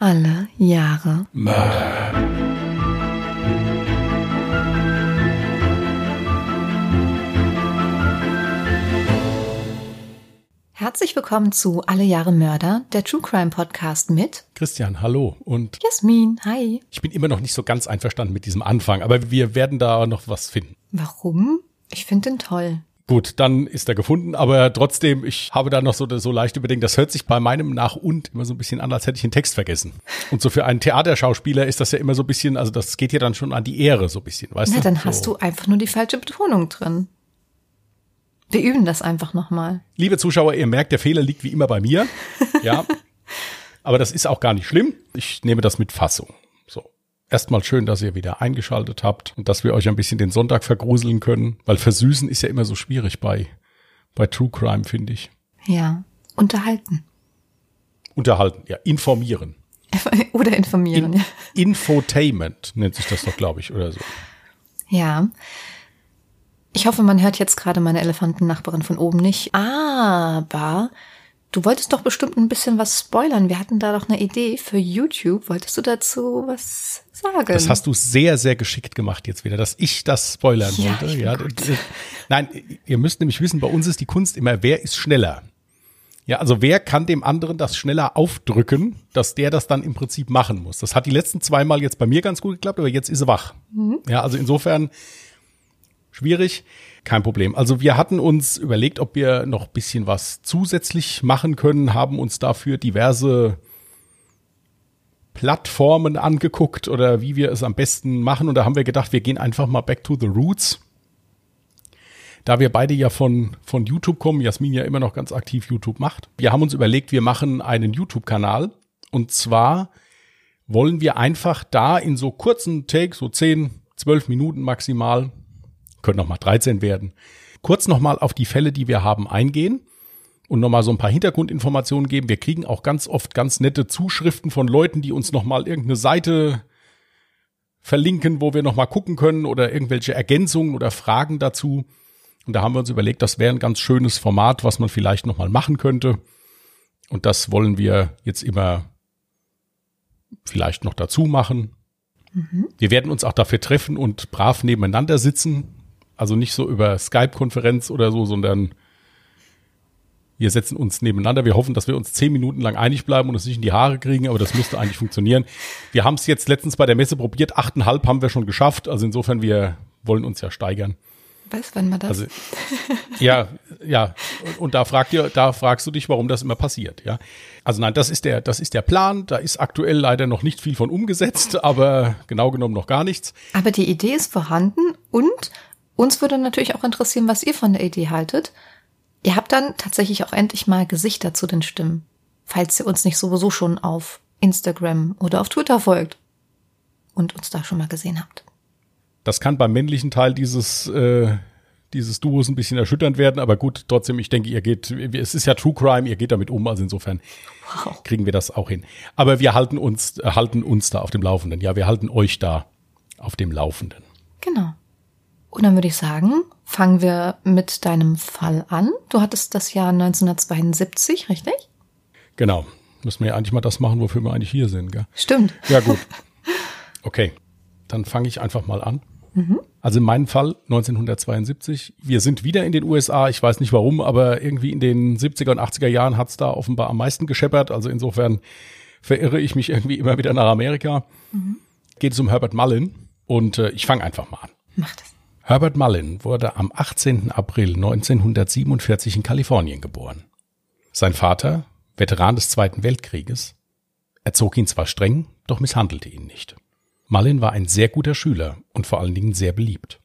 Alle Jahre Mörder. Herzlich willkommen zu Alle Jahre Mörder, der True Crime Podcast mit Christian, hallo. Und Jasmin. Hi. ich bin immer noch nicht so ganz einverstanden mit diesem Anfang, aber wir werden da noch was finden. Warum? Ich finde den toll. Gut, dann ist er gefunden, aber trotzdem, ich habe da noch so, so leichte Bedenken. Das hört sich bei meinem Nach und immer so ein bisschen an, als hätte ich den Text vergessen. Und so für einen Theaterschauspieler ist das ja immer so ein bisschen, also das geht ja dann schon an die Ehre so ein bisschen, weißt Na, du? dann hast so. du einfach nur die falsche Betonung drin. Wir üben das einfach nochmal. Liebe Zuschauer, ihr merkt, der Fehler liegt wie immer bei mir. Ja. aber das ist auch gar nicht schlimm. Ich nehme das mit Fassung. Erstmal schön, dass ihr wieder eingeschaltet habt und dass wir euch ein bisschen den Sonntag vergruseln können, weil versüßen ist ja immer so schwierig bei, bei True Crime, finde ich. Ja. Unterhalten. Unterhalten, ja, informieren. Oder informieren. In, ja. Infotainment nennt sich das doch, glaube ich, oder so. Ja. Ich hoffe, man hört jetzt gerade meine Elefantennachbarin von oben nicht. Aber du wolltest doch bestimmt ein bisschen was spoilern. Wir hatten da doch eine Idee für YouTube. Wolltest du dazu was sagen? Das hast du sehr, sehr geschickt gemacht jetzt wieder, dass ich das spoilern Ja, wollte. Ja, nein, ihr müsst nämlich wissen, bei uns ist die Kunst immer, wer ist schneller? Ja, also wer kann dem anderen das schneller aufdrücken, dass der das dann im Prinzip machen muss? Das hat die letzten zweimal jetzt bei mir ganz gut geklappt, aber jetzt ist er wach. Mhm. Ja, also insofern schwierig, kein Problem. Also wir hatten uns überlegt, ob wir noch ein bisschen was zusätzlich machen können, haben uns dafür diverse Plattformen angeguckt oder wie wir es am besten machen. Und da haben wir gedacht, wir gehen einfach mal back to the roots. Da wir beide ja von, von YouTube kommen, Jasmin ja immer noch ganz aktiv YouTube macht. Wir haben uns überlegt, wir machen einen YouTube-Kanal. Und zwar wollen wir einfach da in so kurzen Takes, so 10, 12 Minuten maximal, können noch mal 13 werden, kurz noch mal auf die Fälle, die wir haben, eingehen und nochmal so ein paar Hintergrundinformationen geben. Wir kriegen auch ganz oft ganz nette Zuschriften von Leuten, die uns nochmal irgendeine Seite verlinken, wo wir nochmal gucken können oder irgendwelche Ergänzungen oder Fragen dazu. Und da haben wir uns überlegt, das wäre ein ganz schönes Format, was man vielleicht nochmal machen könnte. Und das wollen wir jetzt immer vielleicht noch dazu machen. Wir werden uns auch dafür treffen und brav nebeneinander sitzen. Also nicht so über Skype-Konferenz oder so, sondern wir setzen uns nebeneinander. Wir hoffen, dass wir uns zehn Minuten lang einig bleiben und es nicht in die Haare kriegen, aber das müsste eigentlich funktionieren. Wir haben es jetzt letztens bei der Messe probiert. Achteinhalb haben wir schon geschafft. Also insofern, wir wollen uns ja steigern. Weiß, wenn man das. Also ja, ja. Und, und da fragt ihr, da fragst du dich, warum das immer passiert, ja. Also nein, das ist der, das ist der Plan. Da ist aktuell leider noch nicht viel von umgesetzt, aber genau genommen noch gar nichts. Aber die Idee ist vorhanden und uns würde natürlich auch interessieren, was ihr von der Idee haltet. Ihr habt dann tatsächlich auch endlich mal Gesichter zu den Stimmen, falls ihr uns nicht sowieso schon auf Instagram oder auf Twitter folgt und uns da schon mal gesehen habt. Das kann beim männlichen Teil dieses, äh, dieses Duos ein bisschen erschütternd werden, aber gut, trotzdem, ich denke, ihr geht, es ist ja True Crime, ihr geht damit um, also insofern Wow. kriegen wir das auch hin. Aber wir halten uns, halten uns da auf dem Laufenden. Ja, wir halten euch da auf dem Laufenden. Genau. Und dann würde ich sagen, fangen wir mit deinem Fall an. Du hattest das Jahr 1972, richtig? Genau. Müssen wir ja eigentlich mal das machen, wofür wir eigentlich hier sind, gell? Stimmt. Ja, gut. Okay, dann fange ich einfach mal an. Also in meinem Fall 1972. Wir sind wieder in den USA. Ich weiß nicht warum, aber irgendwie in den 70er und 80er Jahren hat's da offenbar am meisten gescheppert. Also insofern verirre ich mich irgendwie immer wieder nach Amerika. Geht es um Herbert Mullin und äh, ich fange einfach mal an. Mach das. Herbert Mullin wurde am 18. April 1947 in Kalifornien geboren. Sein Vater, Veteran des Zweiten Weltkrieges, erzog ihn zwar streng, doch misshandelte ihn nicht. Mullin war ein sehr guter Schüler und vor allen Dingen sehr beliebt.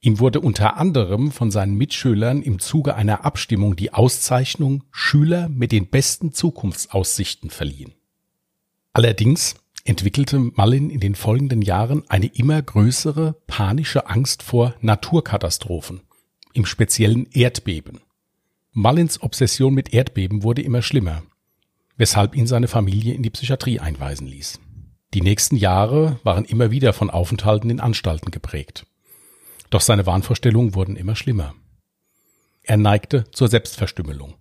Ihm wurde unter anderem von seinen Mitschülern im Zuge einer Abstimmung die Auszeichnung Schüler mit den besten Zukunftsaussichten verliehen. Allerdings entwickelte Mullin in den folgenden Jahren eine immer größere panische Angst vor Naturkatastrophen, im speziellen Erdbeben. Mullins Obsession mit Erdbeben wurde immer schlimmer, weshalb ihn seine Familie in die Psychiatrie einweisen ließ. Die nächsten Jahre waren immer wieder von Aufenthalten in Anstalten geprägt. Doch seine Wahnvorstellungen wurden immer schlimmer. Er neigte zur Selbstverstümmelung.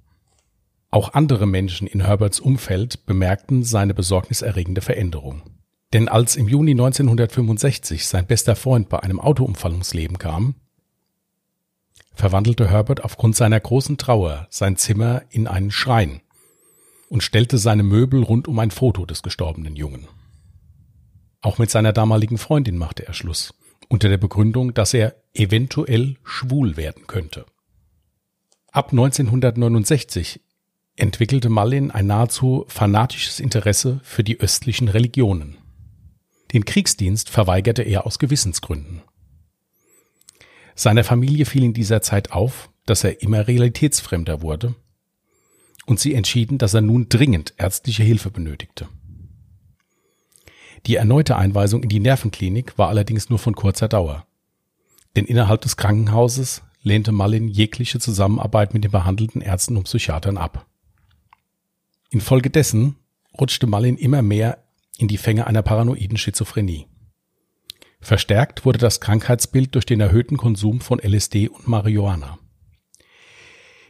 Auch andere Menschen in Herberts Umfeld bemerkten seine besorgniserregende Veränderung. Denn als im Juni 1965 sein bester Freund bei einem Autounfall ums Leben kam, verwandelte Herbert aufgrund seiner großen Trauer sein Zimmer in einen Schrein und stellte seine Möbel rund um ein Foto des gestorbenen Jungen. Auch mit seiner damaligen Freundin machte er Schluss, unter der Begründung, dass er eventuell schwul werden könnte. Ab 1969 entwickelte Mallin ein nahezu fanatisches Interesse für die östlichen Religionen. Den Kriegsdienst verweigerte er aus Gewissensgründen. Seiner Familie fiel in dieser Zeit auf, dass er immer realitätsfremder wurde, und sie entschieden, dass er nun dringend ärztliche Hilfe benötigte. Die erneute Einweisung in die Nervenklinik war allerdings nur von kurzer Dauer. Denn innerhalb des Krankenhauses lehnte Mallin jegliche Zusammenarbeit mit den behandelten Ärzten und Psychiatern ab. Infolgedessen rutschte Mallin immer mehr in die Fänge einer paranoiden Schizophrenie. Verstärkt wurde das Krankheitsbild durch den erhöhten Konsum von LSD und Marihuana.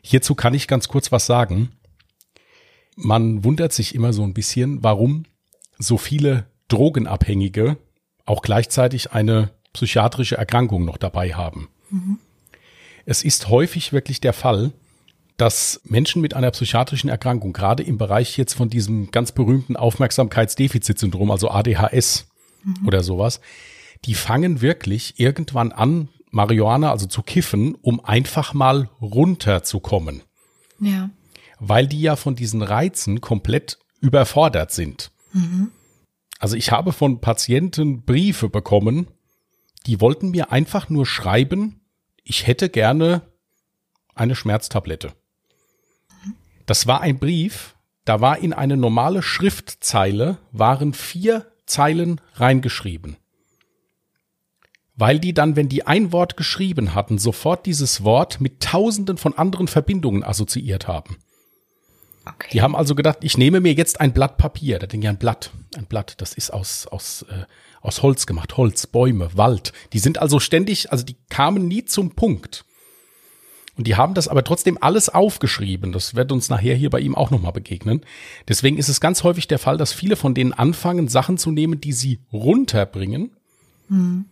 Hierzu kann ich ganz kurz was sagen. Man wundert sich immer so ein bisschen, warum so viele Drogenabhängige auch gleichzeitig eine psychiatrische Erkrankung noch dabei haben. Mhm. Es ist häufig wirklich der Fall, dass Menschen mit einer psychiatrischen Erkrankung, gerade im Bereich jetzt von diesem ganz berühmten Aufmerksamkeitsdefizitsyndrom, also ADHS mhm. oder sowas, die fangen wirklich irgendwann an, Marihuana, also zu kiffen, um einfach mal runterzukommen. Ja. Weil die ja von diesen Reizen komplett überfordert sind. Mhm. Also ich habe von Patienten Briefe bekommen, die wollten mir einfach nur schreiben, ich hätte gerne eine Schmerztablette. Das war ein Brief, da war in eine normale Schriftzeile waren vier Zeilen reingeschrieben. Weil die dann, wenn die ein Wort geschrieben hatten, sofort dieses Wort mit tausenden von anderen Verbindungen assoziiert haben. Okay. Die haben also gedacht, ich nehme mir jetzt ein Blatt Papier. Da denke ich, ein Blatt, ein Blatt, das ist aus, aus, äh, aus Holz gemacht. Holz, Bäume, Wald. Die sind also ständig, also die kamen nie zum Punkt. Und die haben das aber trotzdem alles aufgeschrieben. Das wird uns nachher hier bei ihm auch nochmal begegnen. Deswegen ist es ganz häufig der Fall, dass viele von denen anfangen, Sachen zu nehmen, die sie runterbringen. Mhm.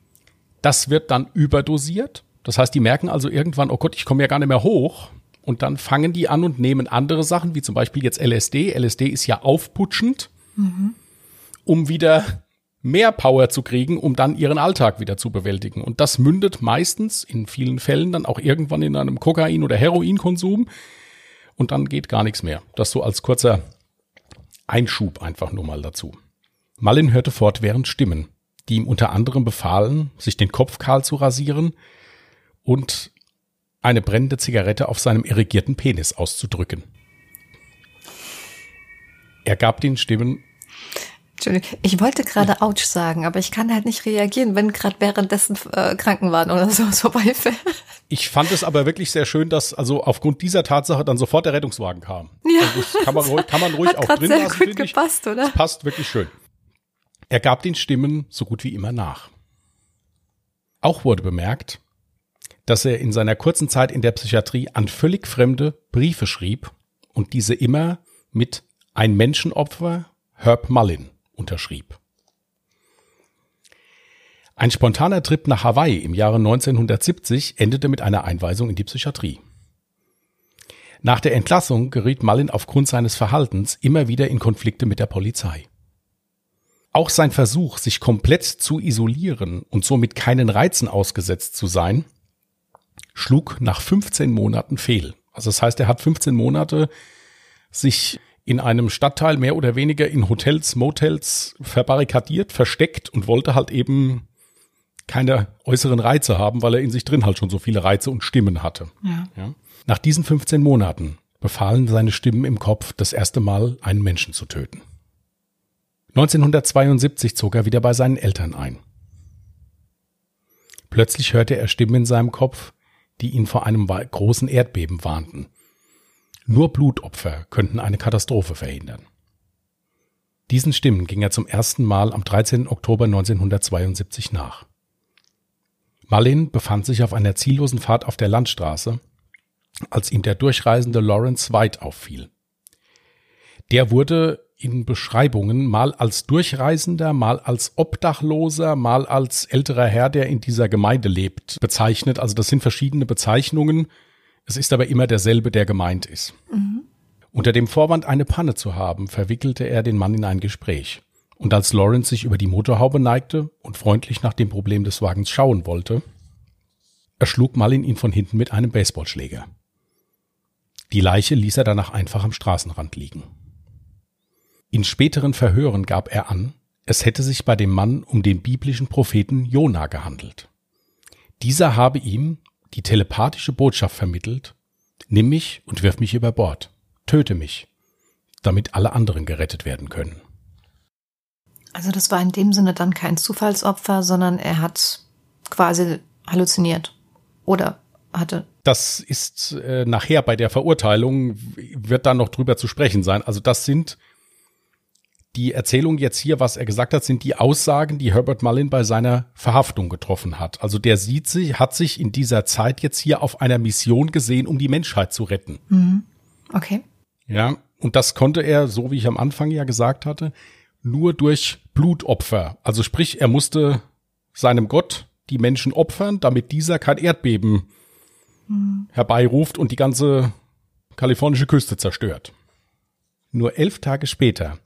Das wird dann überdosiert. Das heißt, die merken also irgendwann, oh Gott, ich komme ja gar nicht mehr hoch. Und dann fangen die an und nehmen andere Sachen, wie zum Beispiel jetzt LSD. LSD ist ja aufputschend, mhm. um wieder mehr Power zu kriegen, um dann ihren Alltag wieder zu bewältigen. Und das mündet meistens in vielen Fällen dann auch irgendwann in einem Kokain- oder Heroinkonsum. Und dann geht gar nichts mehr. Das so als kurzer Einschub einfach nur mal dazu. Malin hörte fortwährend Stimmen, die ihm unter anderem befahlen, sich den Kopf kahl zu rasieren und eine brennende Zigarette auf seinem irrigierten Penis auszudrücken. Er gab den Stimmen Entschuldigung, ich wollte gerade Autsch sagen, aber ich kann halt nicht reagieren, wenn gerade währenddessen äh, Kranken waren oder so vorbeifährt. Ich fand es aber wirklich sehr schön, dass also aufgrund dieser Tatsache dann sofort der Rettungswagen kam. Ja. Also das kann man ruhig, kann man ruhig Hat auch drin sehr lassen. Gut gepasst, ich. oder? Das passt wirklich schön. Er gab den Stimmen so gut wie immer nach. Auch wurde bemerkt, dass er in seiner kurzen Zeit in der Psychiatrie an völlig fremde Briefe schrieb und diese immer mit ein Menschenopfer Herb Mullin unterschrieb. Ein spontaner Trip nach Hawaii im Jahre 1970 endete mit einer Einweisung in die Psychiatrie. Nach der Entlassung geriet Mullin aufgrund seines Verhaltens immer wieder in Konflikte mit der Polizei. Auch sein Versuch, sich komplett zu isolieren und somit keinen Reizen ausgesetzt zu sein, schlug nach 15 Monaten fehl. Also das heißt, er hat 15 Monate sich in einem Stadtteil mehr oder weniger in Hotels, Motels verbarrikadiert, versteckt und wollte halt eben keine äußeren Reize haben, weil er in sich drin halt schon so viele Reize und Stimmen hatte. Ja. Ja. Nach diesen 15 Monaten befahlen seine Stimmen im Kopf, das erste Mal einen Menschen zu töten. 1972 zog er wieder bei seinen Eltern ein. Plötzlich hörte er Stimmen in seinem Kopf, die ihn vor einem großen Erdbeben warnten. Nur Blutopfer könnten eine Katastrophe verhindern. Diesen Stimmen ging er zum ersten Mal am 13. Oktober 1972 nach. Malin befand sich auf einer ziellosen Fahrt auf der Landstraße, als ihm der durchreisende Lawrence White auffiel. Der wurde in Beschreibungen mal als Durchreisender, mal als Obdachloser, mal als älterer Herr, der in dieser Gemeinde lebt, bezeichnet. Also das sind verschiedene Bezeichnungen. Es ist aber immer derselbe, der gemeint ist. Mhm. Unter dem Vorwand, eine Panne zu haben, verwickelte er den Mann in ein Gespräch. Und als Lawrence sich über die Motorhaube neigte und freundlich nach dem Problem des Wagens schauen wollte, erschlug Malin ihn von hinten mit einem Baseballschläger. Die Leiche ließ er danach einfach am Straßenrand liegen. In späteren Verhören gab er an, es hätte sich bei dem Mann um den biblischen Propheten Jona gehandelt. Dieser habe ihm die telepathische Botschaft vermittelt, nimm mich und wirf mich über Bord, töte mich, damit alle anderen gerettet werden können. Also das war in dem Sinne dann kein Zufallsopfer, sondern er hat quasi halluziniert oder hatte. Das ist äh, nachher bei der Verurteilung wird dann noch drüber zu sprechen sein. Also das sind die Erzählung jetzt hier, was er gesagt hat, sind die Aussagen, die Herbert Mullin bei seiner Verhaftung getroffen hat. Also der sieht sich, hat sich in dieser Zeit jetzt hier auf einer Mission gesehen, um die Menschheit zu retten. Mhm. Okay. Ja, und das konnte er, so wie ich am Anfang ja gesagt hatte, nur durch Blutopfer. Also sprich, er musste seinem Gott die Menschen opfern, damit dieser kein Erdbeben mhm. herbeiruft und die ganze kalifornische Küste zerstört. Nur elf Tage später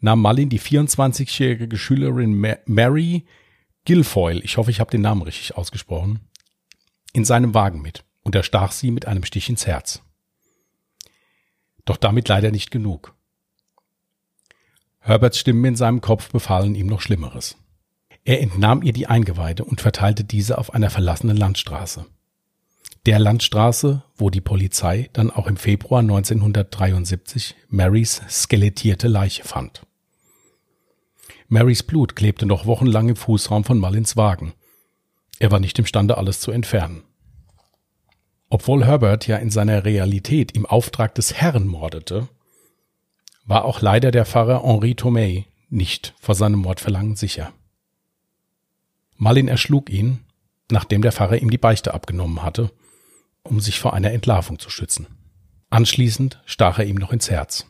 nahm Mullin die 24-jährige Schülerin Mary Guilfoyle, ich hoffe, ich habe den Namen richtig ausgesprochen, in seinem Wagen mit und erstach sie mit einem Stich ins Herz. Doch damit leider nicht genug. Herberts Stimmen in seinem Kopf befahlen ihm noch Schlimmeres. Er entnahm ihr die Eingeweide und verteilte diese auf einer verlassenen Landstraße. Der Landstraße, wo die Polizei dann auch im Februar 1973 Marys skelettierte Leiche fand. Marys Blut klebte noch wochenlang im Fußraum von Mullins Wagen. Er war nicht imstande, alles zu entfernen. Obwohl Herbert ja in seiner Realität im Auftrag des Herrn mordete, war auch leider der Pfarrer Henri Tomei nicht vor seinem Mordverlangen sicher. Mullin erschlug ihn, nachdem der Pfarrer ihm die Beichte abgenommen hatte, um sich vor einer Entlarvung zu schützen. Anschließend stach er ihm noch ins Herz.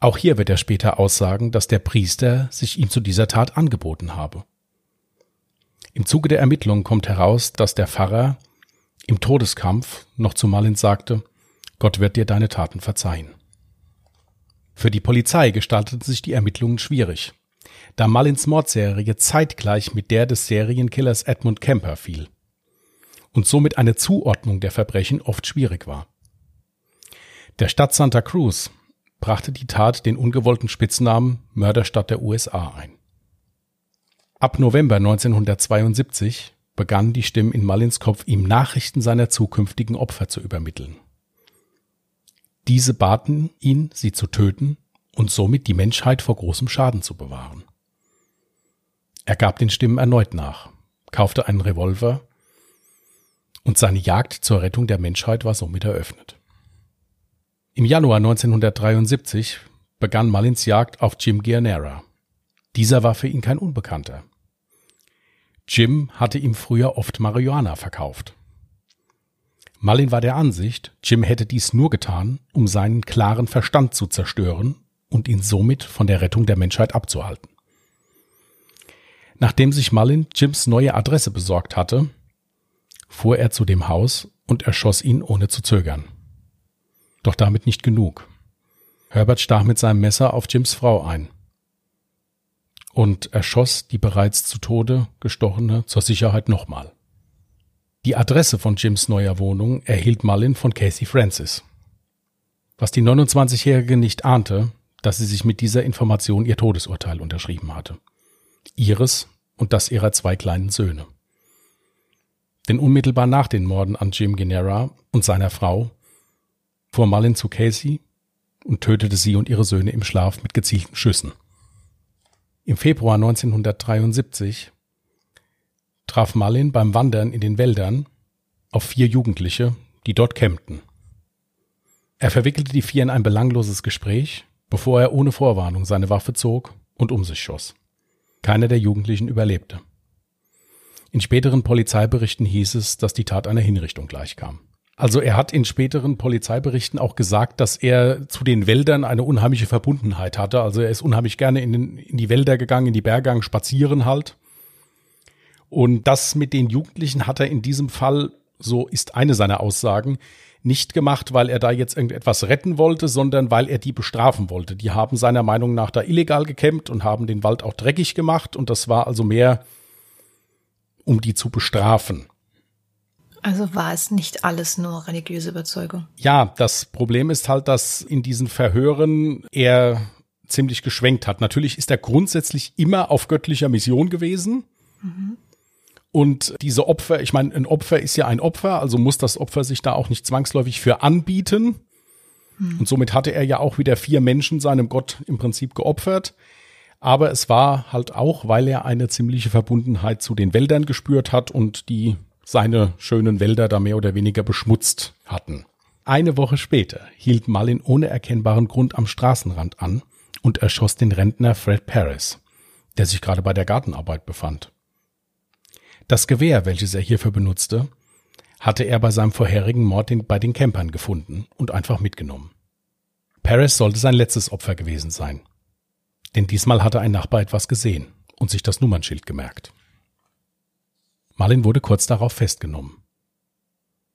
Auch hier wird er später aussagen, dass der Priester sich ihm zu dieser Tat angeboten habe. Im Zuge der Ermittlungen kommt heraus, dass der Pfarrer im Todeskampf noch zu Malin sagte, Gott wird dir deine Taten verzeihen. Für die Polizei gestalteten sich die Ermittlungen schwierig, da Malins Mordserie zeitgleich mit der des Serienkillers Edmund Kemper fiel und somit eine Zuordnung der Verbrechen oft schwierig war. Der Stadt Santa Cruz brachte die Tat den ungewollten Spitznamen Mörderstadt der USA ein. Ab November 1972 begannen die Stimmen in Mullins Kopf, ihm Nachrichten seiner zukünftigen Opfer zu übermitteln. Diese baten ihn, sie zu töten und somit die Menschheit vor großem Schaden zu bewahren. Er gab den Stimmen erneut nach, kaufte einen Revolver und seine Jagd zur Rettung der Menschheit war somit eröffnet. Im Januar 1973 begann Mullins Jagd auf Jim Gianera. Dieser war für ihn kein Unbekannter. Jim hatte ihm früher oft Marihuana verkauft. Mullin war der Ansicht, Jim hätte dies nur getan, um seinen klaren Verstand zu zerstören und ihn somit von der Rettung der Menschheit abzuhalten. Nachdem sich Mullin Jims neue Adresse besorgt hatte, fuhr er zu dem Haus und erschoss ihn ohne zu zögern. Doch damit nicht genug. Herbert stach mit seinem Messer auf Jims Frau ein und erschoss die bereits zu Tode gestochene zur Sicherheit nochmal. Die Adresse von Jims neuer Wohnung erhielt Mullin von Casey Francis. Was die 29-Jährige nicht ahnte, dass sie sich mit dieser Information ihr Todesurteil unterschrieben hatte. Ihres und das ihrer zwei kleinen Söhne. Denn unmittelbar nach den Morden an Jim Genera und seiner Frau fuhr Mullin zu Casey und tötete sie und ihre Söhne im Schlaf mit gezielten Schüssen. Im Februar 1973 traf Mullin beim Wandern in den Wäldern auf vier Jugendliche, die dort campten. Er verwickelte die vier in ein belangloses Gespräch, bevor er ohne Vorwarnung seine Waffe zog und um sich schoss. Keiner der Jugendlichen überlebte. In späteren Polizeiberichten hieß es, dass die Tat einer Hinrichtung gleichkam. Also er hat in späteren Polizeiberichten auch gesagt, dass er zu den Wäldern eine unheimliche Verbundenheit hatte. Also er ist unheimlich gerne in, den, in die Wälder gegangen, in die Berge spazieren halt. Und das mit den Jugendlichen hat er in diesem Fall, so ist eine seiner Aussagen, nicht gemacht, weil er da jetzt irgendetwas retten wollte, sondern weil er die bestrafen wollte. Die haben seiner Meinung nach da illegal gekämmt und haben den Wald auch dreckig gemacht und das war also mehr, um die zu bestrafen. Also war es nicht alles nur religiöse Überzeugung? Ja, das Problem ist halt, dass in diesen Verhören er ziemlich geschwenkt hat. Natürlich ist er grundsätzlich immer auf göttlicher Mission gewesen. Mhm. Und diese Opfer, ich meine, ein Opfer ist ja ein Opfer, also muss das Opfer sich da auch nicht zwangsläufig für anbieten. Hm. Und somit hatte er ja auch wieder vier Menschen seinem Gott im Prinzip geopfert. Aber es war halt auch, weil er eine ziemliche Verbundenheit zu den Wäldern gespürt hat und die seine schönen Wälder da mehr oder weniger beschmutzt hatten. Eine Woche später hielt Malin ohne erkennbaren Grund am Straßenrand an und erschoss den Rentner Fred Paris, der sich gerade bei der Gartenarbeit befand. Das Gewehr, welches er hierfür benutzte, hatte er bei seinem vorherigen Mord bei den Campern gefunden und einfach mitgenommen. Paris sollte sein letztes Opfer gewesen sein. Denn diesmal hatte ein Nachbar etwas gesehen und sich das Nummernschild gemerkt. Marlin wurde kurz darauf festgenommen.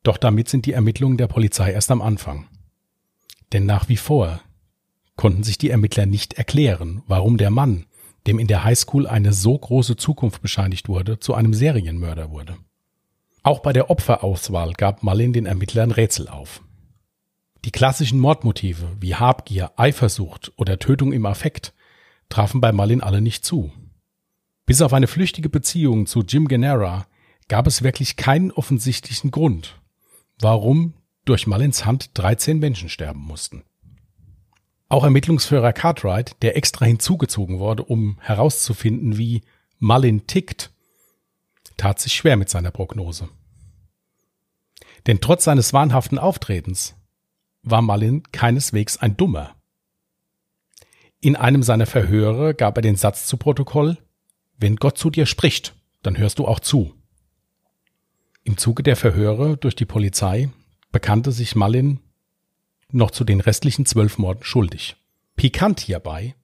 Doch damit sind die Ermittlungen der Polizei erst am Anfang. Denn nach wie vor konnten sich die Ermittler nicht erklären, warum der Mann, dem in der Highschool eine so große Zukunft bescheinigt wurde, zu einem Serienmörder wurde. Auch bei der Opferauswahl gab Mullin den Ermittlern Rätsel auf. Die klassischen Mordmotive wie Habgier, Eifersucht oder Tötung im Affekt trafen bei Mullin alle nicht zu. Bis auf eine flüchtige Beziehung zu Jim Genera gab es wirklich keinen offensichtlichen Grund, warum durch Mullins Hand 13 Menschen sterben mussten. Auch Ermittlungsführer Cartwright, der extra hinzugezogen wurde, um herauszufinden, wie Mullin tickt, tat sich schwer mit seiner Prognose. Denn trotz seines wahnhaften Auftretens war Mullin keineswegs ein Dummer. In einem seiner Verhöre gab er den Satz zu Protokoll, wenn Gott zu dir spricht, dann hörst du auch zu. Im Zuge der Verhöre durch die Polizei bekannte sich Mullin noch zu den restlichen zwölf Morden schuldig. Pikant hierbei,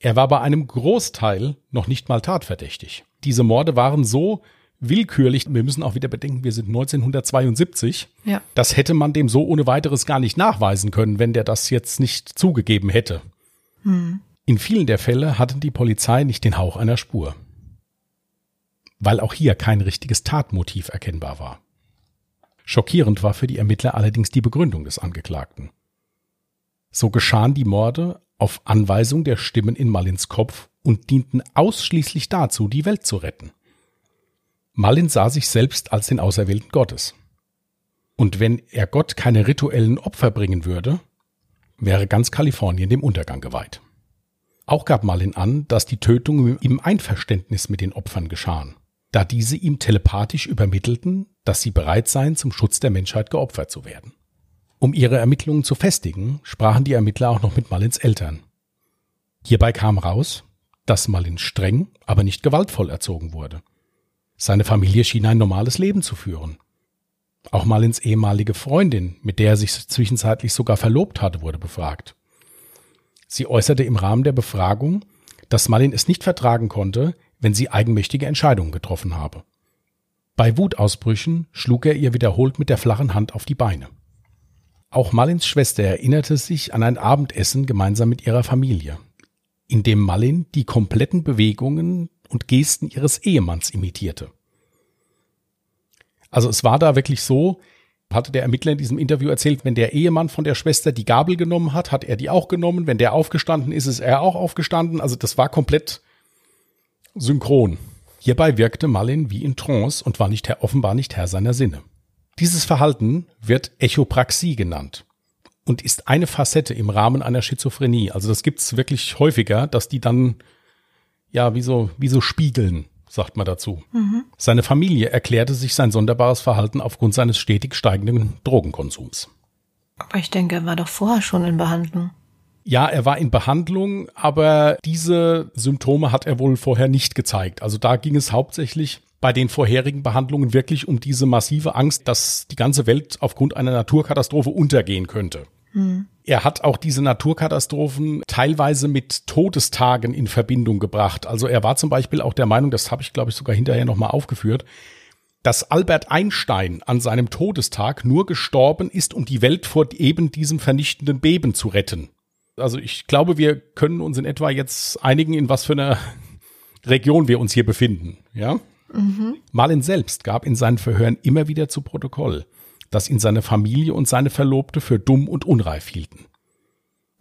er war bei einem Großteil noch nicht mal tatverdächtig. Diese Morde waren so willkürlich, wir müssen auch wieder bedenken, wir sind 1972. Ja. Das hätte man dem so ohne weiteres gar nicht nachweisen können, wenn der das jetzt nicht zugegeben hätte. Hm. In vielen der Fälle hatte die Polizei nicht den Hauch einer Spur. Weil auch hier kein richtiges Tatmotiv erkennbar war. Schockierend war für die Ermittler allerdings die Begründung des Angeklagten. So geschahen die Morde auf Anweisung der Stimmen in Malins Kopf und dienten ausschließlich dazu, die Welt zu retten. Malin sah sich selbst als den Auserwählten Gottes. Und wenn er Gott keine rituellen Opfer bringen würde, wäre ganz Kalifornien dem Untergang geweiht. Auch gab Malin an, dass die Tötungen im Einverständnis mit den Opfern geschahen da diese ihm telepathisch übermittelten, dass sie bereit seien, zum Schutz der Menschheit geopfert zu werden. Um ihre Ermittlungen zu festigen, sprachen die Ermittler auch noch mit Malins Eltern. Hierbei kam raus, dass Malin streng, aber nicht gewaltvoll erzogen wurde. Seine Familie schien ein normales Leben zu führen. Auch Malins ehemalige Freundin, mit der er sich zwischenzeitlich sogar verlobt hatte, wurde befragt. Sie äußerte im Rahmen der Befragung, dass Malin es nicht vertragen konnte, wenn sie eigenmächtige Entscheidungen getroffen habe. Bei Wutausbrüchen schlug er ihr wiederholt mit der flachen Hand auf die Beine. Auch Malins Schwester erinnerte sich an ein Abendessen gemeinsam mit ihrer Familie, in dem Malin die kompletten Bewegungen und Gesten ihres Ehemanns imitierte. Also es war da wirklich so, hatte der Ermittler in diesem Interview erzählt, wenn der Ehemann von der Schwester die Gabel genommen hat, hat er die auch genommen. Wenn der aufgestanden ist, ist er auch aufgestanden. Also das war komplett synchron. Hierbei wirkte Malin wie in Trance und war nicht offenbar nicht Herr seiner Sinne. Dieses Verhalten wird Echopraxie genannt und ist eine Facette im Rahmen einer Schizophrenie. Also das gibt's wirklich häufiger, dass die dann ja wie so wie so spiegeln, sagt man dazu. Mhm. Seine Familie erklärte sich sein sonderbares Verhalten aufgrund seines stetig steigenden Drogenkonsums. Aber ich denke, er war doch vorher schon in Behandlung. Ja, er war in Behandlung, aber diese Symptome hat er wohl vorher nicht gezeigt. Also da ging es hauptsächlich bei den vorherigen Behandlungen wirklich um diese massive Angst, dass die ganze Welt aufgrund einer Naturkatastrophe untergehen könnte. Hm. Er hat auch diese Naturkatastrophen teilweise mit Todestagen in Verbindung gebracht. Also er war zum Beispiel auch der Meinung, das habe ich glaube ich sogar hinterher nochmal aufgeführt, dass Albert Einstein an seinem Todestag nur gestorben ist, um die Welt vor eben diesem vernichtenden Beben zu retten. Also ich glaube, wir können uns in etwa jetzt einigen, in was für einer Region wir uns hier befinden. Ja? Mhm. Malin selbst gab in seinen Verhören immer wieder zu Protokoll, dass ihn seine Familie und seine Verlobte für dumm und unreif hielten.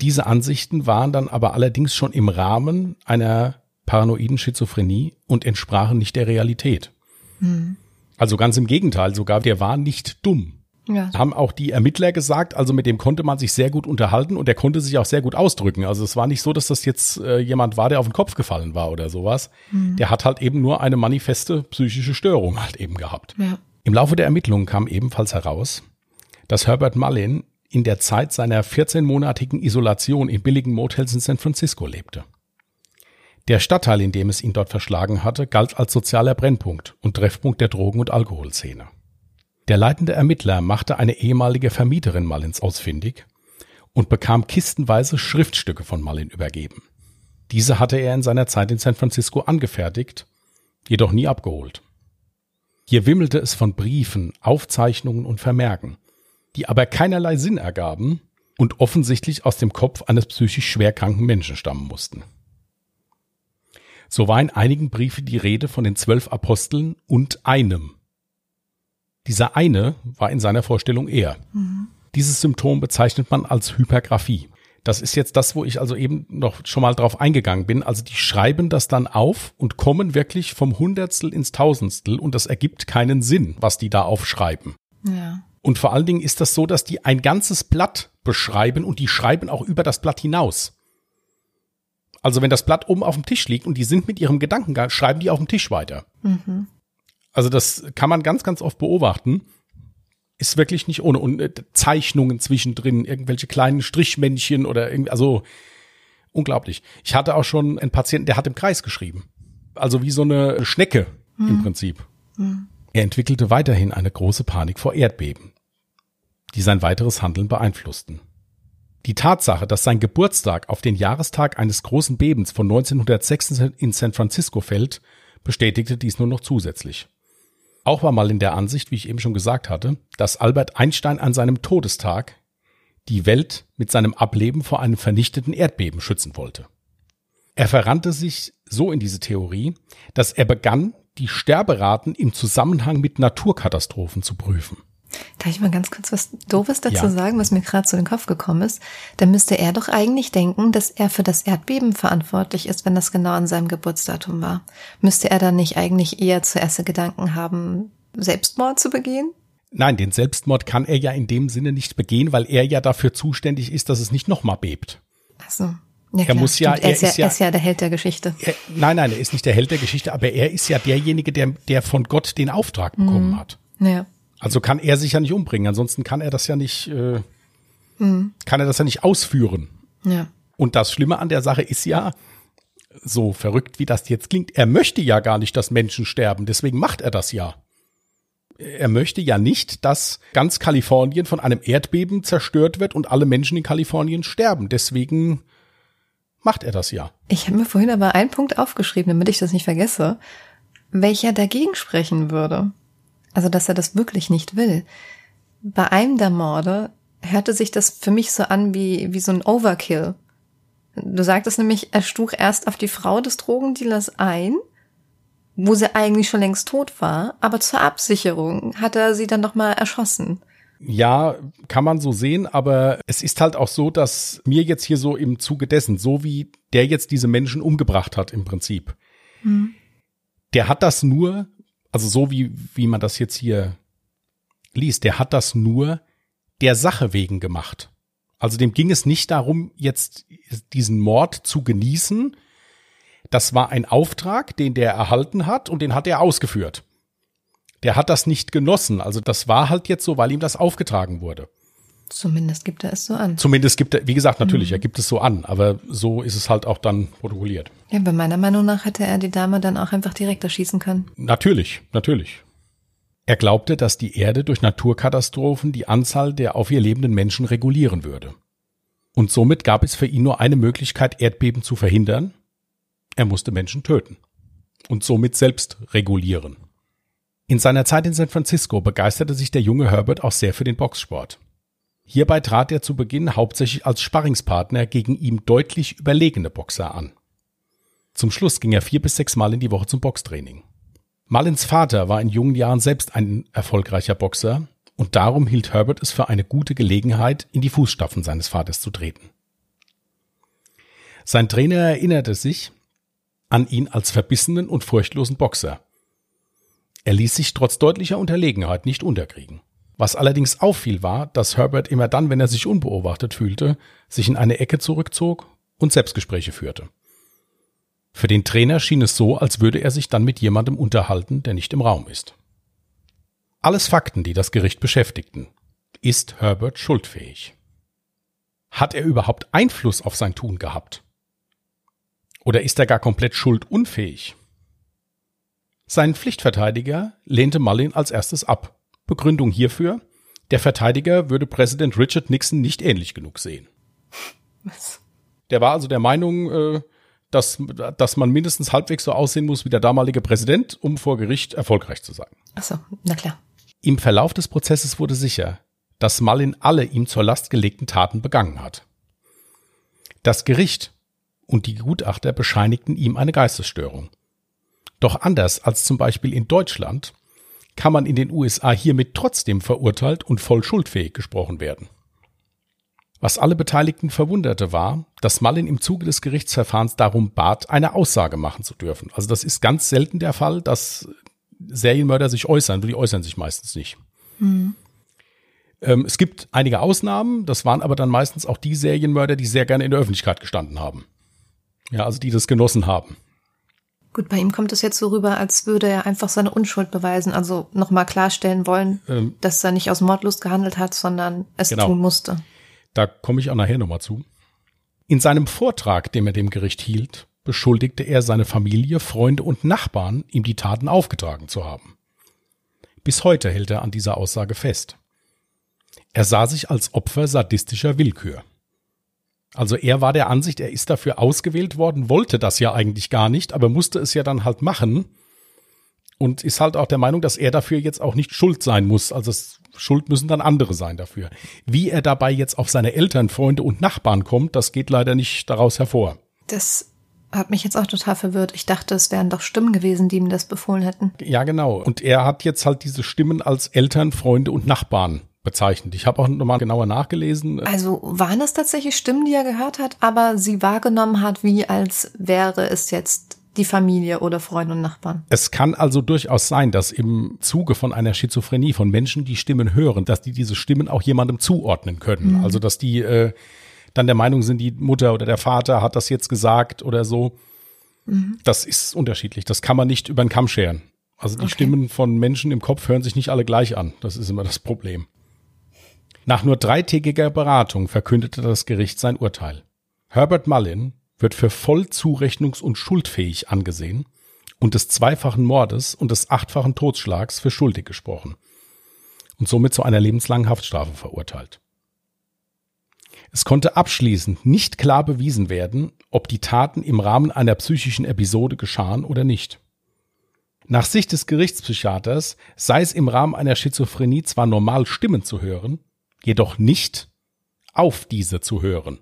Diese Ansichten waren dann aber allerdings schon im Rahmen einer paranoiden Schizophrenie und entsprachen nicht der Realität. Mhm. Also ganz im Gegenteil, sogar der war nicht dumm. Ja. Haben auch die Ermittler gesagt, also mit dem konnte man sich sehr gut unterhalten und der konnte sich auch sehr gut ausdrücken. Also es war nicht so, dass das jetzt äh, jemand war, der auf den Kopf gefallen war oder sowas. Mhm. Der hat halt eben nur eine manifeste psychische Störung halt eben gehabt. Ja. Im Laufe der Ermittlungen kam ebenfalls heraus, dass Herbert Mullin in der Zeit seiner 14-monatigen Isolation in billigen Motels in San Francisco lebte. Der Stadtteil, in dem es ihn dort verschlagen hatte, galt als sozialer Brennpunkt und Treffpunkt der Drogen- und Alkoholszene. Der leitende Ermittler machte eine ehemalige Vermieterin Mullins ausfindig und bekam kistenweise Schriftstücke von Mullin übergeben. Diese hatte er in seiner Zeit in San Francisco angefertigt, jedoch nie abgeholt. Hier wimmelte es von Briefen, Aufzeichnungen und Vermerken, die aber keinerlei Sinn ergaben und offensichtlich aus dem Kopf eines psychisch schwerkranken Menschen stammen mussten. So war in einigen Briefen die Rede von den zwölf Aposteln und einem, dieser eine war in seiner Vorstellung er. Mhm. Dieses Symptom bezeichnet man als Hypergraphie. Das ist jetzt das, wo ich also eben noch schon mal drauf eingegangen bin. Also die schreiben das dann auf und kommen wirklich vom Hundertstel ins Tausendstel und das ergibt keinen Sinn, was die da aufschreiben. Ja. Und vor allen Dingen ist das so, dass die ein ganzes Blatt beschreiben und die schreiben auch über das Blatt hinaus. Also wenn das Blatt oben auf dem Tisch liegt und die sind mit ihrem Gedankengang, schreiben die auf dem Tisch weiter. Mhm. Also das kann man ganz, ganz oft beobachten. Ist wirklich nicht ohne. Und äh, Zeichnungen zwischendrin, irgendwelche kleinen Strichmännchen oder irgendwie, also unglaublich. Ich hatte auch schon einen Patienten, der hat im Kreis geschrieben. Also wie so eine Schnecke hm. im Prinzip. Hm. Er entwickelte weiterhin eine große Panik vor Erdbeben, die sein weiteres Handeln beeinflussten. Die Tatsache, dass sein Geburtstag auf den Jahrestag eines großen Bebens von 1906 in San Francisco fällt, bestätigte dies nur noch zusätzlich. Auch war mal in der Ansicht, wie ich eben schon gesagt hatte, dass Albert Einstein an seinem Todestag die Welt mit seinem Ableben vor einem vernichteten Erdbeben schützen wollte. Er verrannte sich so in diese Theorie, dass er begann, die Sterberaten im Zusammenhang mit Naturkatastrophen zu prüfen. Darf ich mal ganz kurz was Doofes dazu ja. sagen, was mir gerade zu den Kopf gekommen ist? Dann müsste er doch eigentlich denken, dass er für das Erdbeben verantwortlich ist, wenn das genau an seinem Geburtsdatum war. Müsste er dann nicht eigentlich eher zuerst Gedanken haben, Selbstmord zu begehen? Nein, den Selbstmord kann er ja in dem Sinne nicht begehen, weil er ja dafür zuständig ist, dass es nicht nochmal bebt. Ach so. Ja, er muss ja, er, er ist, ja, ist, ja, ist ja der Held der Geschichte. Er, nein, nein, er ist nicht der Held der Geschichte, aber er ist ja derjenige, der, der von Gott den Auftrag bekommen mhm. hat. Ja. Also kann er sich ja nicht umbringen, ansonsten kann er das ja nicht, äh, mhm. kann er das ja nicht ausführen. Ja. Und das Schlimme an der Sache ist ja, so verrückt wie das jetzt klingt, er möchte ja gar nicht, dass Menschen sterben, deswegen macht er das ja. Er möchte ja nicht, dass ganz Kalifornien von einem Erdbeben zerstört wird und alle Menschen in Kalifornien sterben. Deswegen macht er das ja. Ich habe mir vorhin aber einen Punkt aufgeschrieben, damit ich das nicht vergesse, welcher dagegen sprechen würde. Also, dass er das wirklich nicht will. Bei einem der Morde hörte sich das für mich so an wie, wie so ein Overkill. Du sagtest nämlich, er stuch erst auf die Frau des Drogendealers ein, wo sie eigentlich schon längst tot war, aber zur Absicherung hat er sie dann nochmal erschossen. Ja, kann man so sehen, aber es ist halt auch so, dass mir jetzt hier so im Zuge dessen, so wie der jetzt diese Menschen umgebracht hat im Prinzip, hm. der hat das nur also so wie, wie man das jetzt hier liest, der hat das nur der Sache wegen gemacht. Also dem ging es nicht darum, jetzt diesen Mord zu genießen. Das war ein Auftrag, den der erhalten hat und den hat er ausgeführt. Der hat das nicht genossen. Also das war halt jetzt so, weil ihm das aufgetragen wurde. Zumindest gibt er es so an. Zumindest gibt er, wie gesagt, natürlich, mhm. er gibt es so an, aber so ist es halt auch dann protokolliert. Ja, bei meiner Meinung nach hätte er die Dame dann auch einfach direkt erschießen können. Natürlich, natürlich. Er glaubte, dass die Erde durch Naturkatastrophen die Anzahl der auf ihr lebenden Menschen regulieren würde. Und somit gab es für ihn nur eine Möglichkeit, Erdbeben zu verhindern. Er musste Menschen töten. Und somit selbst regulieren. In seiner Zeit in San Francisco begeisterte sich der junge Herbert auch sehr für den Boxsport. Hierbei trat er zu Beginn hauptsächlich als Sparringspartner gegen ihm deutlich überlegene Boxer an. Zum Schluss ging er vier bis sechs Mal in die Woche zum Boxtraining. Malins Vater war in jungen Jahren selbst ein erfolgreicher Boxer und darum hielt Herbert es für eine gute Gelegenheit, in die Fußstapfen seines Vaters zu treten. Sein Trainer erinnerte sich an ihn als verbissenen und furchtlosen Boxer. Er ließ sich trotz deutlicher Unterlegenheit nicht unterkriegen. Was allerdings auffiel war, dass Herbert immer dann, wenn er sich unbeobachtet fühlte, sich in eine Ecke zurückzog und Selbstgespräche führte. Für den Trainer schien es so, als würde er sich dann mit jemandem unterhalten, der nicht im Raum ist. Alles Fakten, die das Gericht beschäftigten. Ist Herbert schuldfähig? Hat er überhaupt Einfluss auf sein Tun gehabt? Oder ist er gar komplett schuldunfähig? Sein Pflichtverteidiger lehnte Mullin als erstes ab. Begründung hierfür, der Verteidiger würde Präsident Richard Nixon nicht ähnlich genug sehen. Was? Der war also der Meinung, äh, dass, dass man mindestens halbwegs so aussehen muss wie der damalige Präsident, um vor Gericht erfolgreich zu sein. Ach so, na klar. Im Verlauf des Prozesses wurde sicher, dass Mullin alle ihm zur Last gelegten Taten begangen hat. Das Gericht und die Gutachter bescheinigten ihm eine Geistesstörung. Doch anders als zum Beispiel in Deutschland kann man in den USA hiermit trotzdem verurteilt und voll schuldfähig gesprochen werden. Was alle Beteiligten verwunderte war, dass Mullin im Zuge des Gerichtsverfahrens darum bat, eine Aussage machen zu dürfen. Also das ist ganz selten der Fall, dass Serienmörder sich äußern, die äußern sich meistens nicht. Mhm. Ähm, es gibt einige Ausnahmen, das waren aber dann meistens auch die Serienmörder, die sehr gerne in der Öffentlichkeit gestanden haben. Ja, also die das genossen haben. Gut, bei ihm kommt es jetzt so rüber, als würde er einfach seine Unschuld beweisen, also nochmal klarstellen wollen, ähm, dass er nicht aus Mordlust gehandelt hat, sondern es genau. tun musste. Da komme ich auch nachher nochmal zu. In seinem Vortrag, den er dem Gericht hielt, beschuldigte er seine Familie, Freunde und Nachbarn, ihm die Taten aufgetragen zu haben. Bis heute hält er an dieser Aussage fest. Er sah sich als Opfer sadistischer Willkür. Also er war der Ansicht, er ist dafür ausgewählt worden, wollte das ja eigentlich gar nicht, aber musste es ja dann halt machen und ist halt auch der Meinung, dass er dafür jetzt auch nicht schuld sein muss. Also es, schuld müssen dann andere sein dafür. Wie er dabei jetzt auf seine Eltern, Freunde und Nachbarn kommt, das geht leider nicht daraus hervor. Das hat mich jetzt auch total verwirrt. Ich dachte, es wären doch Stimmen gewesen, die ihm das befohlen hätten. Ja, genau. Und er hat jetzt halt diese Stimmen als Eltern, Freunde und Nachbarn bezeichnet. Ich habe auch nochmal genauer nachgelesen. Also waren es tatsächlich Stimmen, die er gehört hat, aber sie wahrgenommen hat, wie als wäre es jetzt die Familie oder Freunde und Nachbarn. Es kann also durchaus sein, dass im Zuge von einer Schizophrenie von Menschen, die Stimmen hören, dass die diese Stimmen auch jemandem zuordnen können. Mhm. Also dass die äh, dann der Meinung sind, die Mutter oder der Vater hat das jetzt gesagt oder so. Mhm. Das ist unterschiedlich. Das kann man nicht über den Kamm scheren. Also die okay. Stimmen von Menschen im Kopf hören sich nicht alle gleich an. Das ist immer das Problem. Nach nur dreitägiger Beratung verkündete das Gericht sein Urteil. Herbert Mullin wird für voll zurechnungs- und schuldfähig angesehen und des zweifachen Mordes und des achtfachen Totschlags für schuldig gesprochen und somit zu einer lebenslangen Haftstrafe verurteilt. Es konnte abschließend nicht klar bewiesen werden, ob die Taten im Rahmen einer psychischen Episode geschahen oder nicht. Nach Sicht des Gerichtspsychiaters sei es im Rahmen einer Schizophrenie zwar normal, Stimmen zu hören, jedoch nicht auf diese zu hören.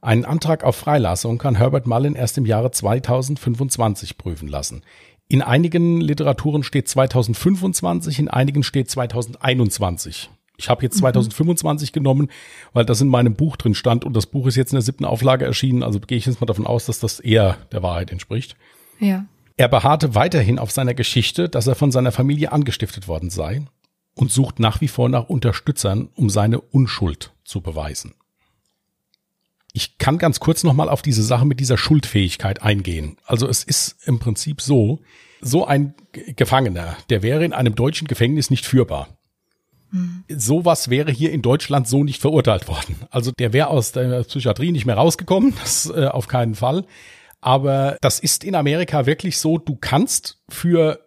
Einen Antrag auf Freilassung kann Herbert Mullin erst im Jahre 2025 prüfen lassen. In einigen Literaturen steht 2025, in einigen steht 2021. Ich habe jetzt 2025 mhm. genommen, weil das in meinem Buch drin stand und das Buch ist jetzt in der siebten Auflage erschienen, also gehe ich jetzt mal davon aus, dass das eher der Wahrheit entspricht. Ja. Er beharrte weiterhin auf seiner Geschichte, dass er von seiner Familie angestiftet worden sei und sucht nach wie vor nach Unterstützern, um seine Unschuld zu beweisen. Ich kann ganz kurz nochmal auf diese Sache mit dieser Schuldfähigkeit eingehen. Also es ist im Prinzip so, so ein Gefangener, der wäre in einem deutschen Gefängnis nicht führbar. Hm. Sowas wäre hier in Deutschland so nicht verurteilt worden. Also der wäre aus der Psychiatrie nicht mehr rausgekommen, das äh, auf keinen Fall. Aber das ist in Amerika wirklich so, du kannst für,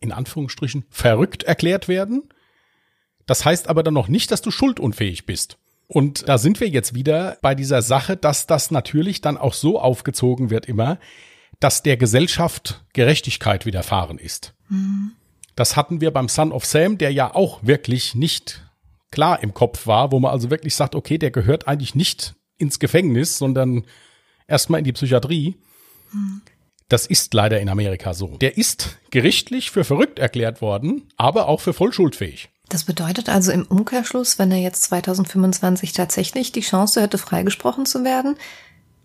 in Anführungsstrichen, verrückt erklärt werden. Das heißt aber dann noch nicht, dass du schuldunfähig bist. Und da sind wir jetzt wieder bei dieser Sache, dass das natürlich dann auch so aufgezogen wird immer, dass der Gesellschaft Gerechtigkeit widerfahren ist. Mhm. Das hatten wir beim Son of Sam, der ja auch wirklich nicht klar im Kopf war, wo man also wirklich sagt, okay, der gehört eigentlich nicht ins Gefängnis, sondern erstmal in die Psychiatrie. Das ist leider in Amerika so. Der ist gerichtlich für verrückt erklärt worden, aber auch für voll schuldfähig. Das bedeutet also im Umkehrschluss, wenn er jetzt 2025 tatsächlich die Chance hätte, freigesprochen zu werden,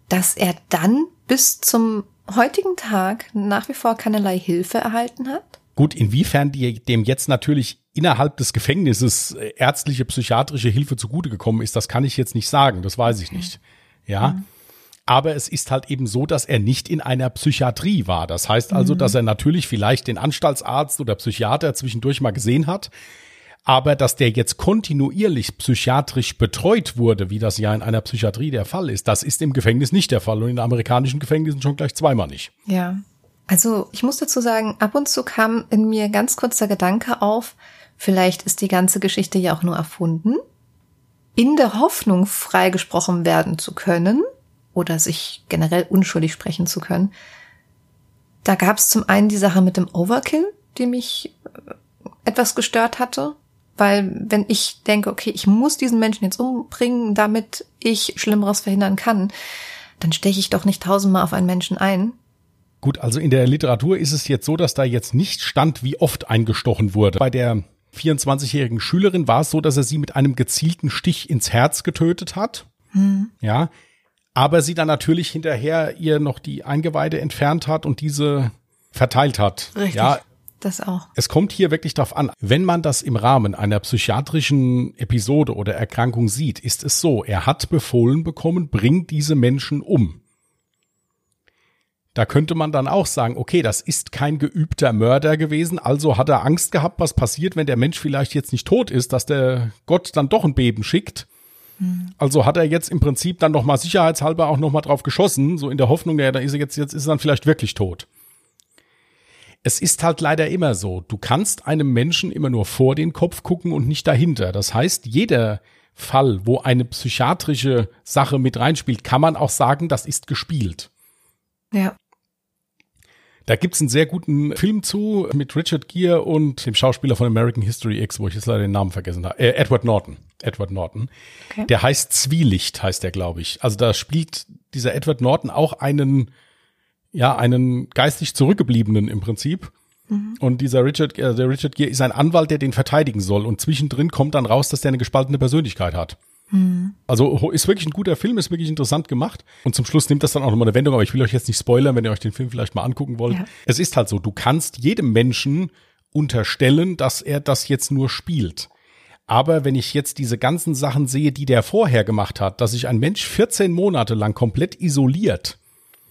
dass er dann bis zum heutigen Tag nach wie vor keinerlei Hilfe erhalten hat? Gut, inwiefern die, dem jetzt natürlich innerhalb des Gefängnisses äh, ärztliche, psychiatrische Hilfe zugute gekommen ist, das kann ich jetzt nicht sagen, das weiß ich nicht. Ja. Mhm. Aber es ist halt eben so, dass er nicht in einer Psychiatrie war. Das heißt also, mhm. dass er natürlich vielleicht den Anstaltsarzt oder Psychiater zwischendurch mal gesehen hat. Aber dass der jetzt kontinuierlich psychiatrisch betreut wurde, wie das ja in einer Psychiatrie der Fall ist, das ist im Gefängnis nicht der Fall und in amerikanischen Gefängnissen schon gleich zweimal nicht. Ja. Also ich muss dazu sagen, ab und zu kam in mir ganz kurz der Gedanke auf, vielleicht ist die ganze Geschichte ja auch nur erfunden, in der Hoffnung freigesprochen werden zu können oder sich generell unschuldig sprechen zu können. Da gab es zum einen die Sache mit dem Overkill, die mich äh, etwas gestört hatte, weil wenn ich denke, okay, ich muss diesen Menschen jetzt umbringen, damit ich Schlimmeres verhindern kann, dann steche ich doch nicht tausendmal auf einen Menschen ein. Gut, also in der Literatur ist es jetzt so, dass da jetzt nicht stand, wie oft eingestochen wurde. Bei der 24-jährigen Schülerin war es so, dass er sie mit einem gezielten Stich ins Herz getötet hat. Hm. Ja, aber sie dann natürlich hinterher ihr noch die Eingeweide entfernt hat und diese verteilt hat. Richtig. Ja, das auch. Es kommt hier wirklich darauf an, wenn man das im Rahmen einer psychiatrischen Episode oder Erkrankung sieht, ist es so, er hat befohlen bekommen, bring diese Menschen um. Da könnte man dann auch sagen, okay, das ist kein geübter Mörder gewesen, also hat er Angst gehabt, was passiert, wenn der Mensch vielleicht jetzt nicht tot ist, dass der Gott dann doch ein Beben schickt. Hm. Also hat er jetzt im Prinzip dann noch mal sicherheitshalber auch noch mal drauf geschossen, so in der Hoffnung, ja, da ist er jetzt, jetzt ist er dann vielleicht wirklich tot es ist halt leider immer so, du kannst einem Menschen immer nur vor den Kopf gucken und nicht dahinter. Das heißt, jeder Fall, wo eine psychiatrische Sache mit reinspielt, kann man auch sagen, das ist gespielt. Ja. Da gibt's einen sehr guten Film zu mit Richard Gere und dem Schauspieler von American History X, wo ich jetzt leider den Namen vergessen habe. Äh, Edward Norton. Edward Norton. Okay. Der heißt Zwielicht, heißt der, glaube ich. Also da spielt dieser Edward Norton auch einen ja, einen geistig Zurückgebliebenen im Prinzip. Mhm. Und dieser Richard, äh, der Richard Gere ist ein Anwalt, der den verteidigen soll. Und zwischendrin kommt dann raus, dass der eine gespaltene Persönlichkeit hat. Mhm. Also ist wirklich ein guter Film, ist wirklich interessant gemacht. Und zum Schluss nimmt das dann auch nochmal eine Wendung, aber ich will euch jetzt nicht spoilern, wenn ihr euch den Film vielleicht mal angucken wollt. Ja. Es ist halt so, du kannst jedem Menschen unterstellen, dass er das jetzt nur spielt. Aber wenn ich jetzt diese ganzen Sachen sehe, die der vorher gemacht hat, dass sich ein Mensch 14 Monate lang komplett isoliert,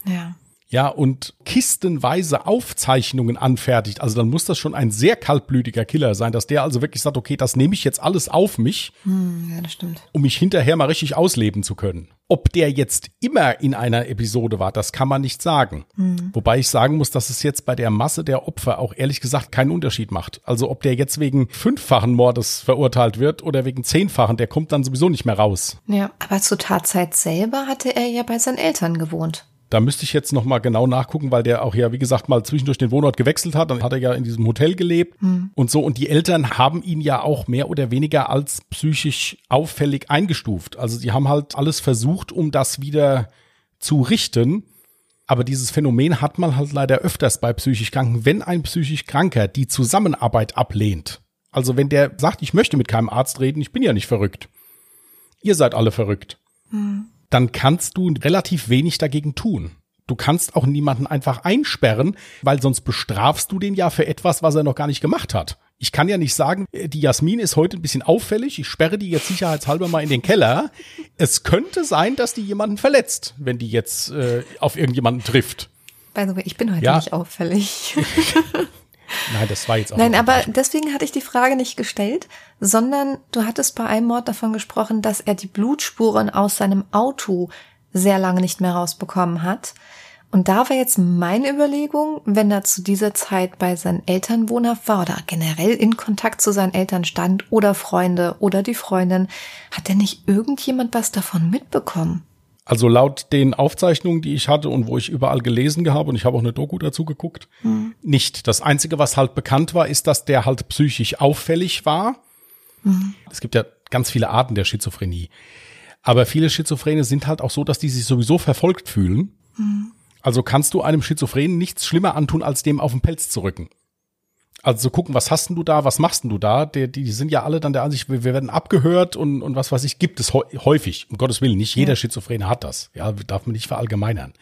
ja ja, und kistenweise Aufzeichnungen anfertigt, also dann muss das schon ein sehr kaltblütiger Killer sein, dass der also wirklich sagt, okay, das nehme ich jetzt alles auf mich, hm, ja, das stimmt. um mich hinterher mal richtig ausleben zu können. Ob der jetzt immer in einer Episode war, das kann man nicht sagen. Hm. Wobei ich sagen muss, dass es jetzt bei der Masse der Opfer auch ehrlich gesagt keinen Unterschied macht. Also ob der jetzt wegen fünffachen Mordes verurteilt wird oder wegen zehnfachen, der kommt dann sowieso nicht mehr raus. Ja, aber zur Tatzeit selber hatte er ja bei seinen Eltern gewohnt. Da müsste ich jetzt noch mal genau nachgucken, weil der auch ja, wie gesagt, mal zwischendurch den Wohnort gewechselt hat. Dann hat er ja in diesem Hotel gelebt hm. und so. Und die Eltern haben ihn ja auch mehr oder weniger als psychisch auffällig eingestuft. Also sie haben halt alles versucht, um das wieder zu richten. Aber dieses Phänomen hat man halt leider öfters bei psychisch Kranken. Wenn ein psychisch Kranker die Zusammenarbeit ablehnt, also wenn der sagt, ich möchte mit keinem Arzt reden, ich bin ja nicht verrückt. Ihr seid alle verrückt. Hm dann kannst du relativ wenig dagegen tun. Du kannst auch niemanden einfach einsperren, weil sonst bestrafst du den ja für etwas, was er noch gar nicht gemacht hat. Ich kann ja nicht sagen, äh, die Jasmin ist heute ein bisschen auffällig, ich sperre die jetzt sicherheitshalber mal in den Keller. Es könnte sein, dass die jemanden verletzt, wenn die jetzt äh, auf irgendjemanden trifft. By the way, ich bin heute ja. nicht auffällig. Nein, das war jetzt auch. Nein, aber deswegen hatte ich die Frage nicht gestellt, sondern du hattest bei einem Mord davon gesprochen, dass er die Blutspuren aus seinem Auto sehr lange nicht mehr rausbekommen hat. Und da war jetzt meine Überlegung, wenn er zu dieser Zeit bei seinen Eltern wohnhaft war oder generell in Kontakt zu seinen Eltern stand oder Freunde oder die Freundin, hat denn nicht irgendjemand was davon mitbekommen? Also laut den Aufzeichnungen, die ich hatte und wo ich überall gelesen habe, und ich habe auch eine Doku dazu geguckt, mhm. nicht. Das Einzige, was halt bekannt war, ist, dass der halt psychisch auffällig war. Mhm. Es gibt ja ganz viele Arten der Schizophrenie. Aber viele Schizophrene sind halt auch so, dass die sich sowieso verfolgt fühlen. Mhm. Also kannst du einem Schizophrenen nichts schlimmer antun, als dem auf den Pelz zu rücken. Also zu gucken, was hast denn du da, was machst denn du da? Die, die sind ja alle dann der Ansicht, wir, werden abgehört und, und was weiß ich, gibt es häufig. Um Gottes Willen, nicht jeder. Schizophrene hat das. Ja, darf man nicht verallgemeinern.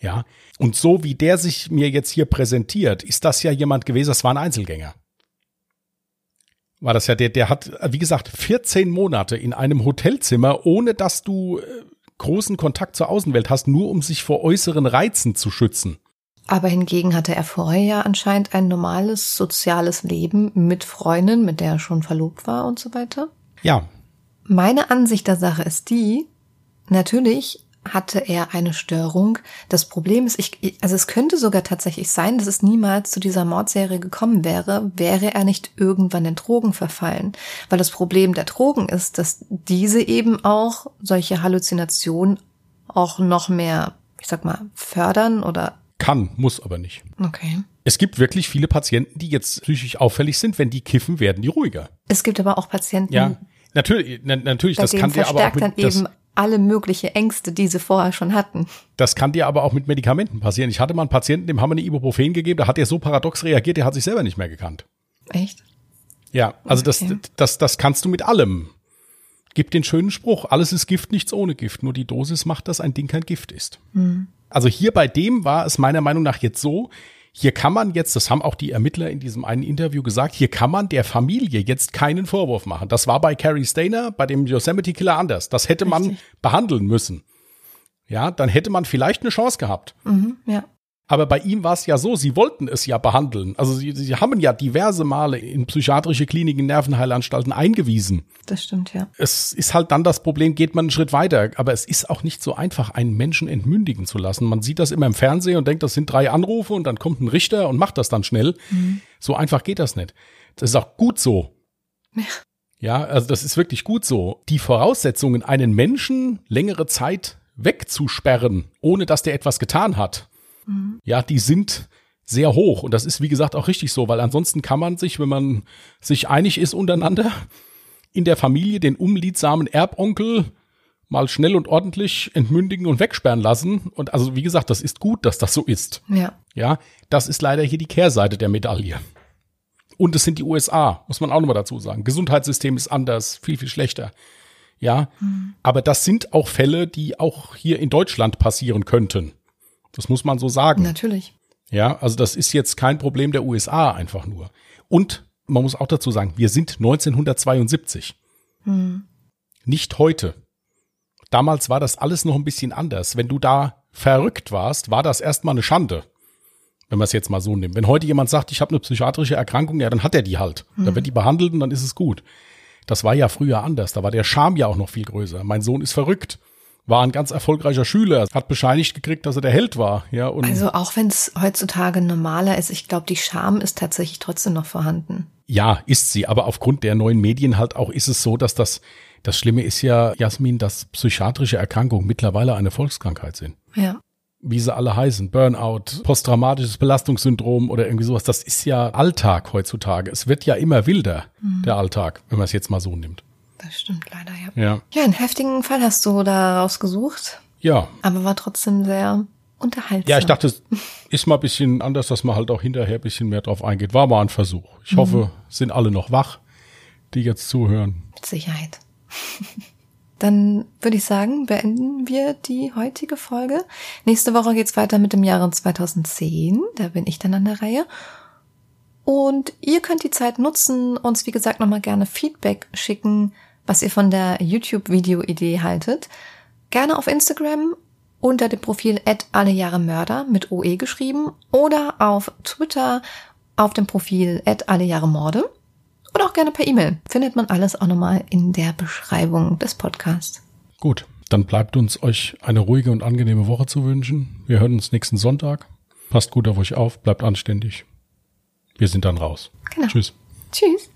Ja. Und so wie der sich mir jetzt hier präsentiert, ist das ja jemand gewesen, das war ein Einzelgänger. War das ja der, der hat, wie gesagt, 14 Monate in einem Hotelzimmer, ohne dass du äh, großen Kontakt zur Außenwelt hast, nur um sich vor äußeren Reizen zu schützen. Aber hingegen hatte er vorher ja anscheinend ein normales soziales Leben mit Freundin, mit der er schon verlobt war und so weiter. Ja. Meine Ansicht der Sache ist die, natürlich hatte er eine Störung. Das Problem ist, ich, also es könnte sogar tatsächlich sein, dass es niemals zu dieser Mordserie gekommen wäre, wäre er nicht irgendwann in Drogen verfallen. Weil das Problem der Drogen ist, dass diese eben auch solche Halluzinationen auch noch mehr, ich sag mal, fördern oder kann, muss aber nicht. Okay. Es gibt wirklich viele Patienten, die jetzt psychisch auffällig sind. Wenn die kiffen, werden die ruhiger. Es gibt aber auch Patienten. Ja, natürlich, na, natürlich, das kann dir aber auch mit, dann das, eben alle mögliche Ängste, die sie vorher schon hatten. Das kann dir aber auch mit Medikamenten passieren. Ich hatte mal einen Patienten, dem haben wir eine Ibuprofen gegeben, da hat er so paradox reagiert, der hat sich selber nicht mehr gekannt. Echt? Ja, also okay. das, das, das kannst du mit allem. Gib den schönen Spruch, alles ist Gift, nichts ohne Gift. Nur die Dosis macht, dass ein Ding kein Gift ist. Hm. Also hier bei dem war es meiner Meinung nach jetzt so, hier kann man jetzt, das haben auch die Ermittler in diesem einen Interview gesagt, hier kann man der Familie jetzt keinen Vorwurf machen. Das war bei Carrie Stainer, bei dem Yosemite Killer anders. Das hätte Richtig. man behandeln müssen. Ja, dann hätte man vielleicht eine Chance gehabt. Mhm, ja. Aber bei ihm war es ja so, sie wollten es ja behandeln. Also sie, sie haben ja diverse Male in psychiatrische Kliniken, Nervenheilanstalten eingewiesen. Das stimmt, ja. Es ist halt dann das Problem, geht man einen Schritt weiter. Aber es ist auch nicht so einfach, einen Menschen entmündigen zu lassen. Man sieht das immer im Fernsehen und denkt, das sind drei Anrufe und dann kommt ein Richter und macht das dann schnell. Mhm. So einfach geht das nicht. Das ist auch gut so. Ja. Ja, also das ist wirklich gut so. Die Voraussetzungen, einen Menschen längere Zeit wegzusperren, ohne dass der etwas getan hat, Mhm. Ja, die sind sehr hoch. Und das ist, wie gesagt, auch richtig so, weil ansonsten kann man sich, wenn man sich einig ist untereinander, in der Familie den umliedsamen Erbonkel mal schnell und ordentlich entmündigen und wegsperren lassen. Und also, wie gesagt, das ist gut, dass das so ist. Ja. Ja, das ist leider hier die Kehrseite der Medaille. Und es sind die USA, muss man auch nochmal dazu sagen. Gesundheitssystem ist anders, viel, viel schlechter. Ja, mhm. aber das sind auch Fälle, die auch hier in Deutschland passieren könnten. Das muss man so sagen. Natürlich. Ja, also das ist jetzt kein Problem der USA einfach nur. Und man muss auch dazu sagen, wir sind 1972. Hm. Nicht heute. Damals war das alles noch ein bisschen anders. Wenn du da verrückt warst, war das erstmal eine Schande. Wenn man es jetzt mal so nimmt. Wenn heute jemand sagt, ich habe eine psychiatrische Erkrankung, ja, dann hat er die halt. Hm. Dann wird die behandelt und dann ist es gut. Das war ja früher anders. Da war der Charme ja auch noch viel größer. Mein Sohn ist verrückt war ein ganz erfolgreicher Schüler, hat bescheinigt gekriegt, dass er der Held war. Ja, und also auch wenn es heutzutage normaler ist, ich glaube, die Scham ist tatsächlich trotzdem noch vorhanden. Ja, ist sie, aber aufgrund der neuen Medien halt auch ist es so, dass das, das Schlimme ist ja, Jasmin, dass psychiatrische Erkrankungen mittlerweile eine Volkskrankheit sind. Ja. Wie sie alle heißen, Burnout, posttraumatisches Belastungssyndrom oder irgendwie sowas, das ist ja Alltag heutzutage. Es wird ja immer wilder, mhm. der Alltag, wenn man es jetzt mal so nimmt. Das stimmt leider, ja. Ja. Ja, einen heftigen Fall hast du da rausgesucht. Ja. Aber war trotzdem sehr unterhaltsam. Ja, ich dachte, es ist mal ein bisschen anders, dass man halt auch hinterher ein bisschen mehr drauf eingeht. War mal ein Versuch. Ich mhm. hoffe, sind alle noch wach, die jetzt zuhören. Mit Sicherheit. Dann würde ich sagen, beenden wir die heutige Folge. Nächste Woche geht's weiter mit dem Jahre 2010. Da bin ich dann an der Reihe. Und ihr könnt die Zeit nutzen, uns wie gesagt nochmal gerne Feedback schicken, was ihr von der YouTube-Video-Idee haltet. Gerne auf Instagram unter dem Profil alle Jahre Mörder mit OE geschrieben oder auf Twitter auf dem Profil at alle Jahre Morde oder auch gerne per E-Mail. Findet man alles auch nochmal in der Beschreibung des Podcasts. Gut, dann bleibt uns euch eine ruhige und angenehme Woche zu wünschen. Wir hören uns nächsten Sonntag. Passt gut auf euch auf, bleibt anständig. Wir sind dann raus. Genau. Tschüss. Tschüss.